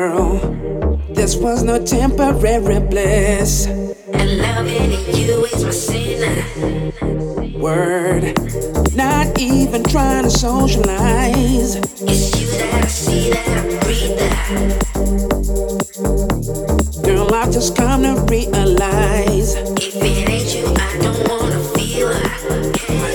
Girl, this was no temporary bliss. And loving you is my sin. Word, not even trying to socialize. It's you that I see, that I breathe. Girl, I've just come to realize. If it ain't you, I don't wanna feel. You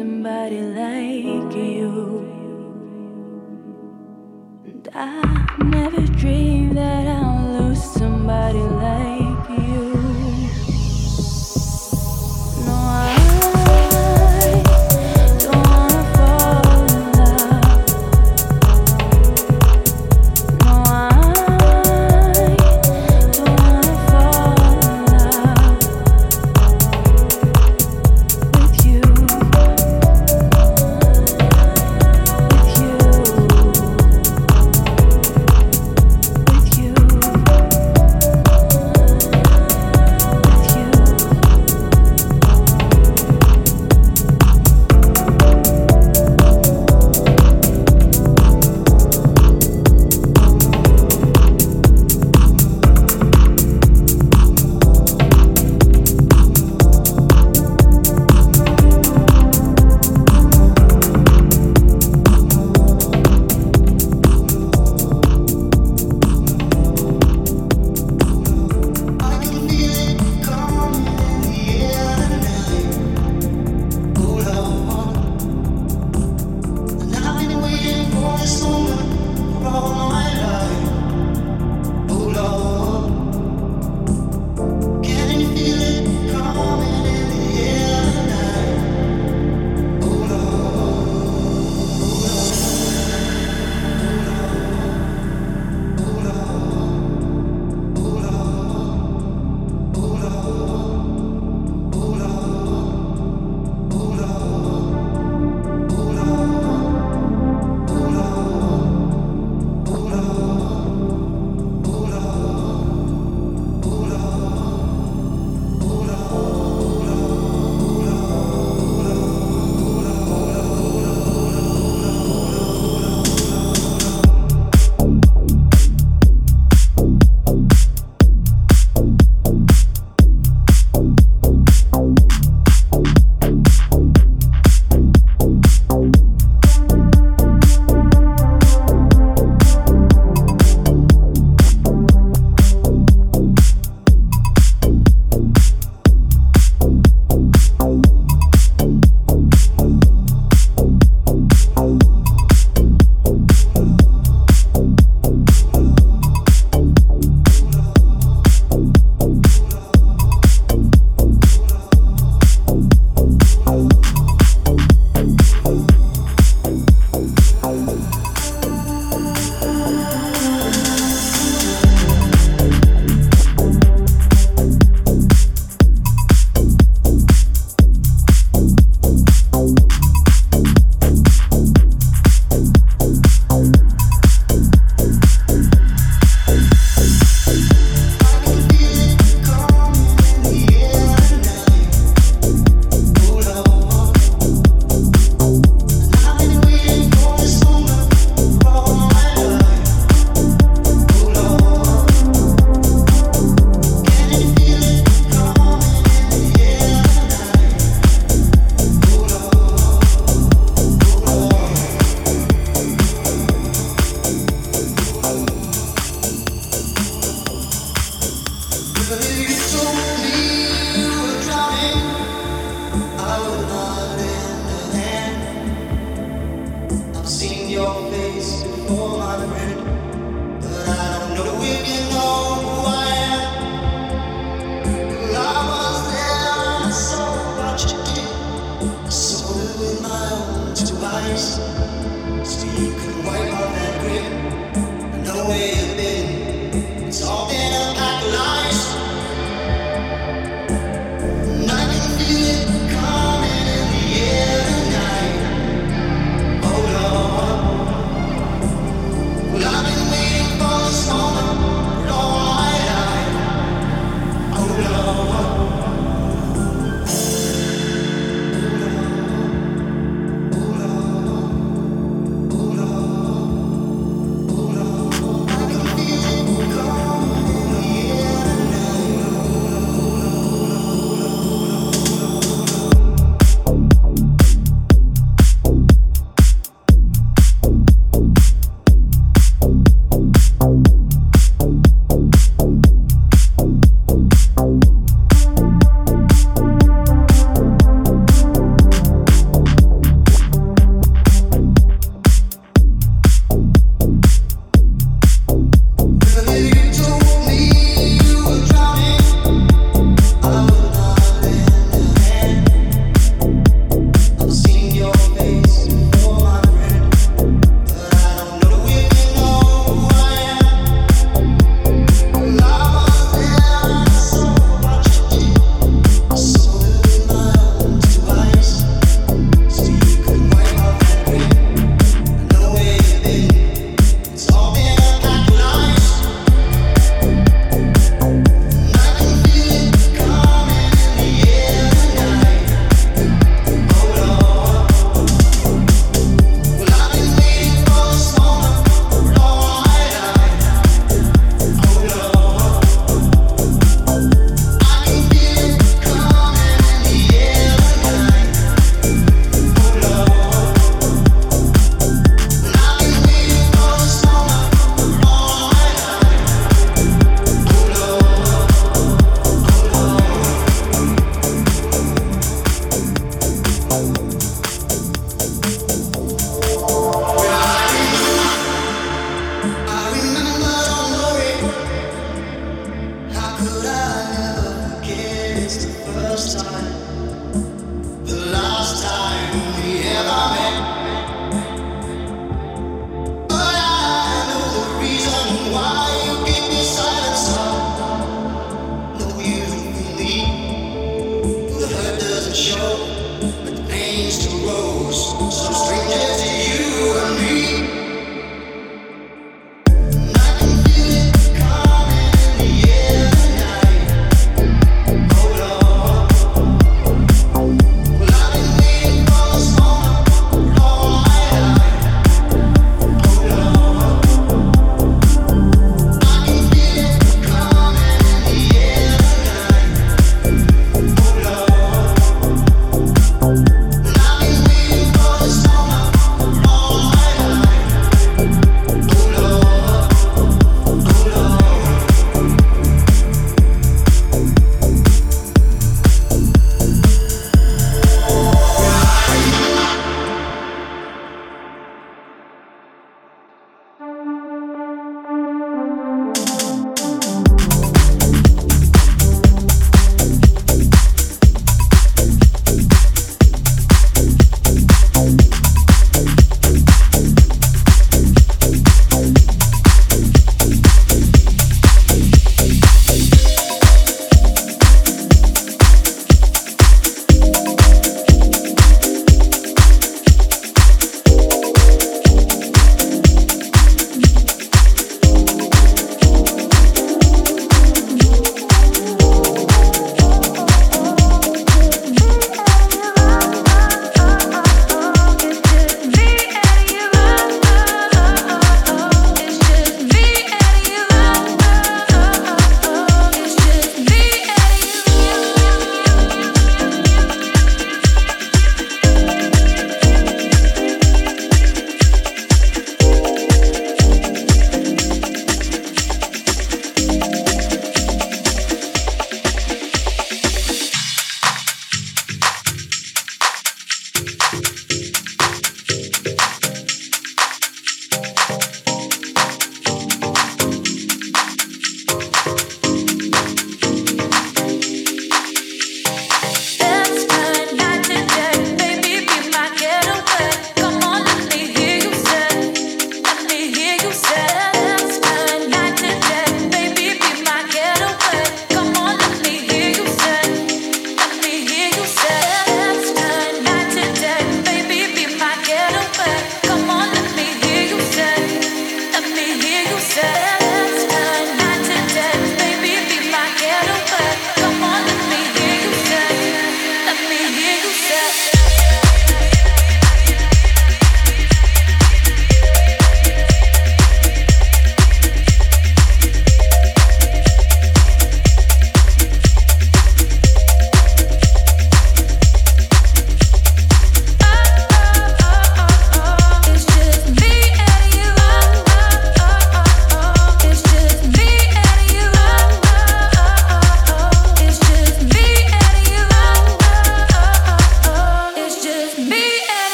somebody like you. And I never dreamed that I'll lose somebody like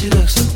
she looks so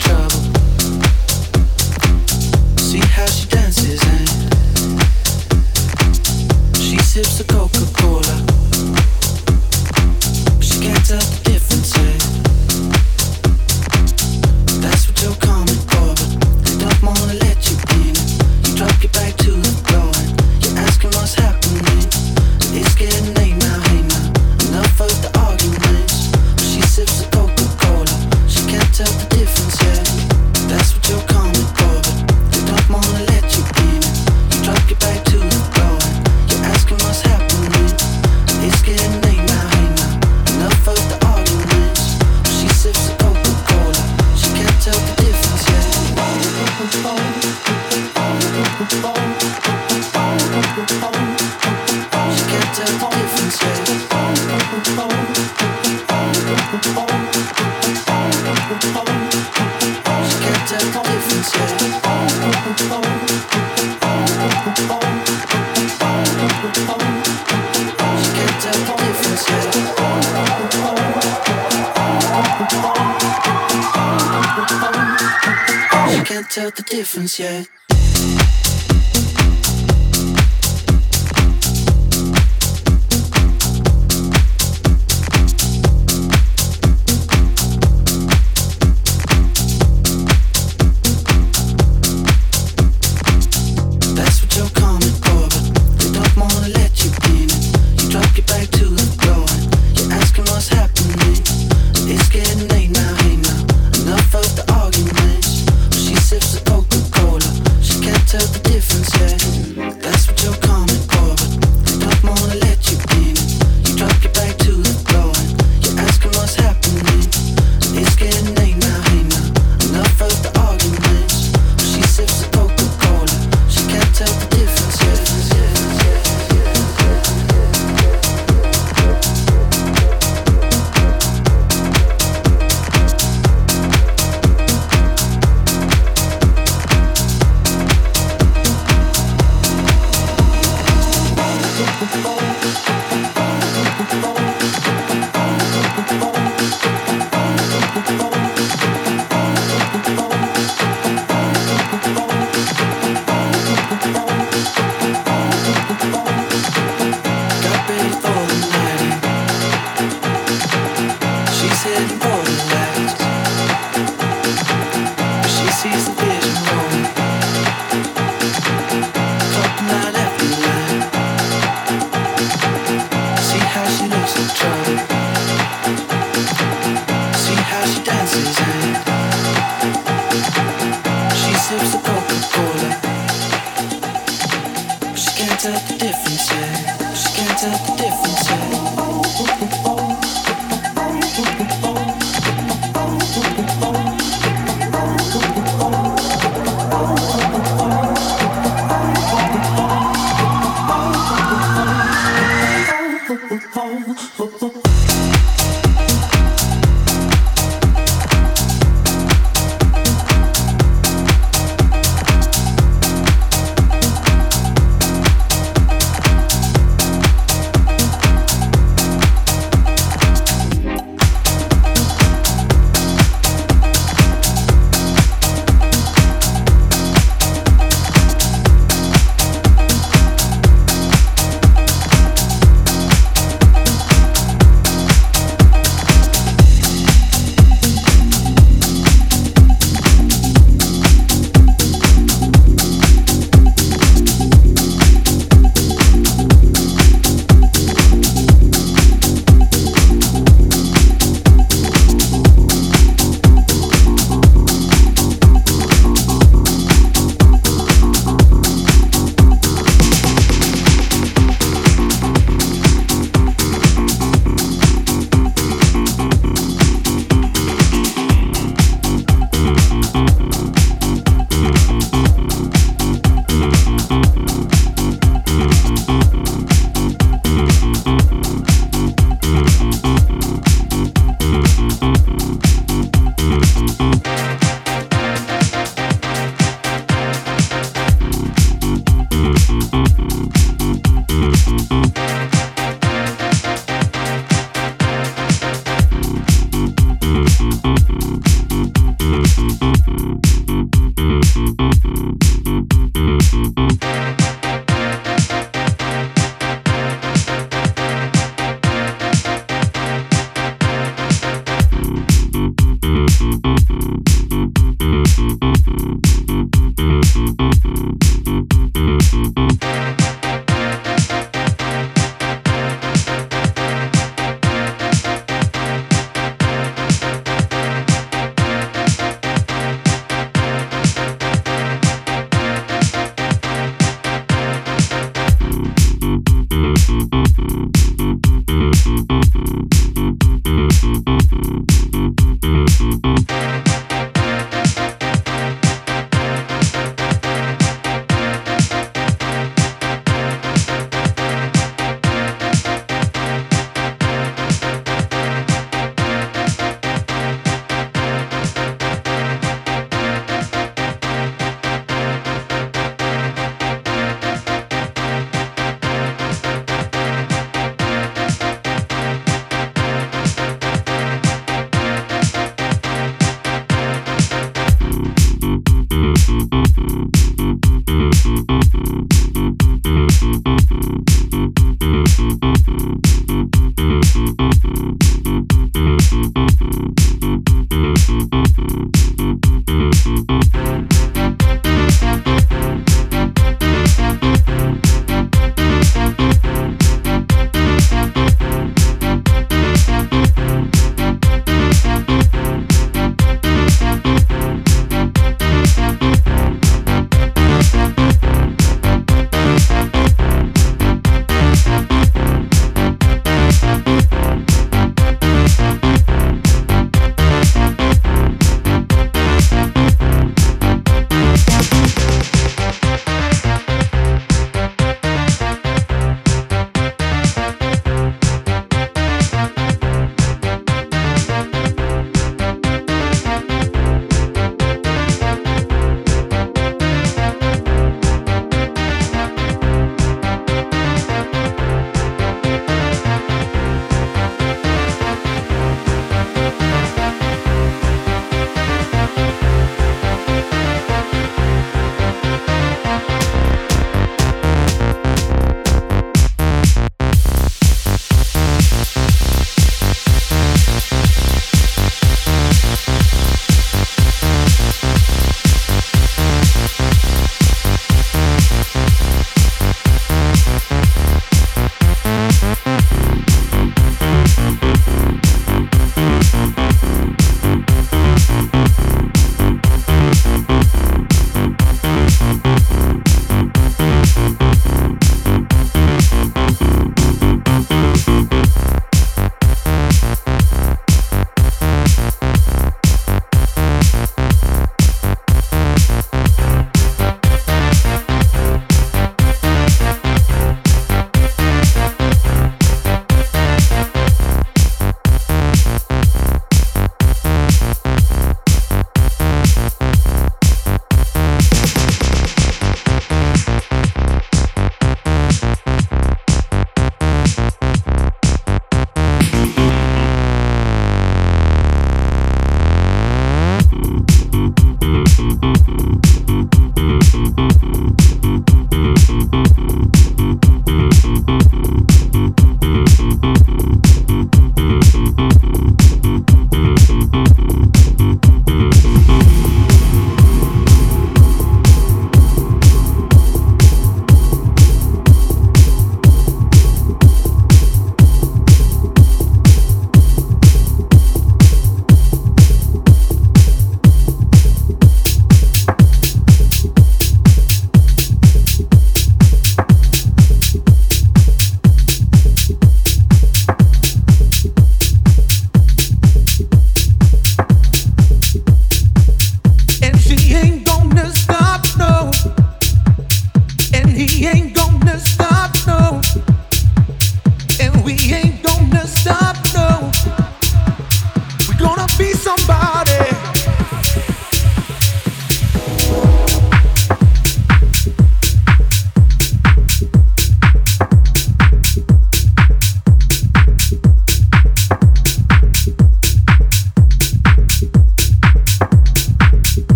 yet.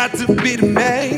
Try to be the he